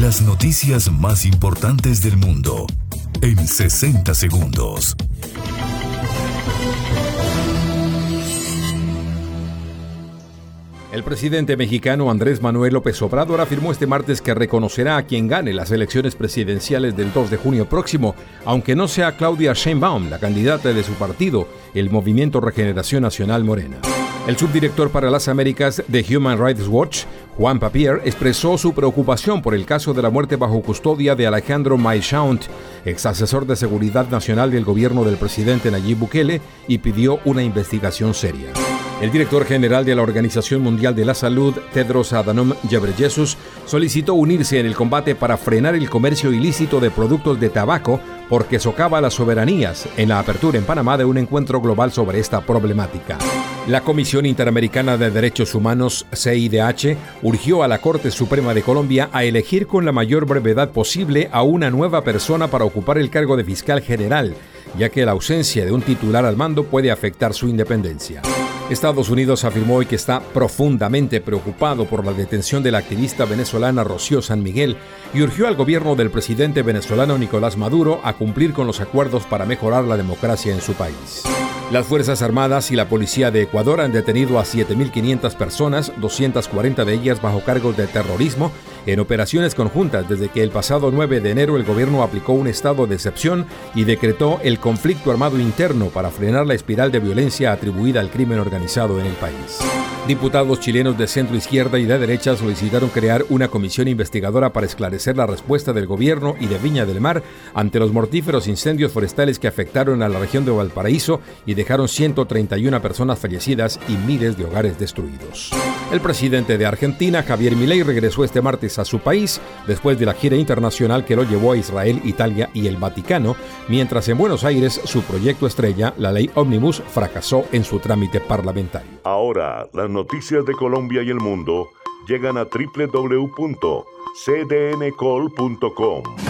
Las noticias más importantes del mundo en 60 segundos. El presidente mexicano Andrés Manuel López Obrador afirmó este martes que reconocerá a quien gane las elecciones presidenciales del 2 de junio próximo, aunque no sea Claudia Sheinbaum, la candidata de su partido, el Movimiento Regeneración Nacional Morena. El subdirector para las Américas de Human Rights Watch, Juan Papier, expresó su preocupación por el caso de la muerte bajo custodia de Alejandro Maishaunt, ex asesor de seguridad nacional del gobierno del presidente Nayib Bukele, y pidió una investigación seria. El director general de la Organización Mundial de la Salud, Tedros Adhanom Ghebreyesus, solicitó unirse en el combate para frenar el comercio ilícito de productos de tabaco porque socava las soberanías en la apertura en Panamá de un encuentro global sobre esta problemática. La Comisión Interamericana de Derechos Humanos, CIDH, urgió a la Corte Suprema de Colombia a elegir con la mayor brevedad posible a una nueva persona para ocupar el cargo de fiscal general, ya que la ausencia de un titular al mando puede afectar su independencia. Estados Unidos afirmó hoy que está profundamente preocupado por la detención de la activista venezolana Rocío San Miguel y urgió al gobierno del presidente venezolano Nicolás Maduro a cumplir con los acuerdos para mejorar la democracia en su país. Las Fuerzas Armadas y la Policía de Ecuador han detenido a 7.500 personas, 240 de ellas bajo cargos de terrorismo, en operaciones conjuntas desde que el pasado 9 de enero el gobierno aplicó un estado de excepción y decretó el conflicto armado interno para frenar la espiral de violencia atribuida al crimen organizado en el país. Diputados chilenos de centro izquierda y de derecha solicitaron crear una comisión investigadora para esclarecer la respuesta del gobierno y de Viña del Mar ante los mortíferos incendios forestales que afectaron a la región de Valparaíso y dejaron 131 personas fallecidas y miles de hogares destruidos. El presidente de Argentina, Javier Milei, regresó este martes a su país después de la gira internacional que lo llevó a Israel, Italia y el Vaticano, mientras en Buenos Aires su proyecto estrella, la ley Omnibus, fracasó en su trámite parlamentario. Ahora, las noticias de Colombia y el mundo llegan a www.cdncol.com.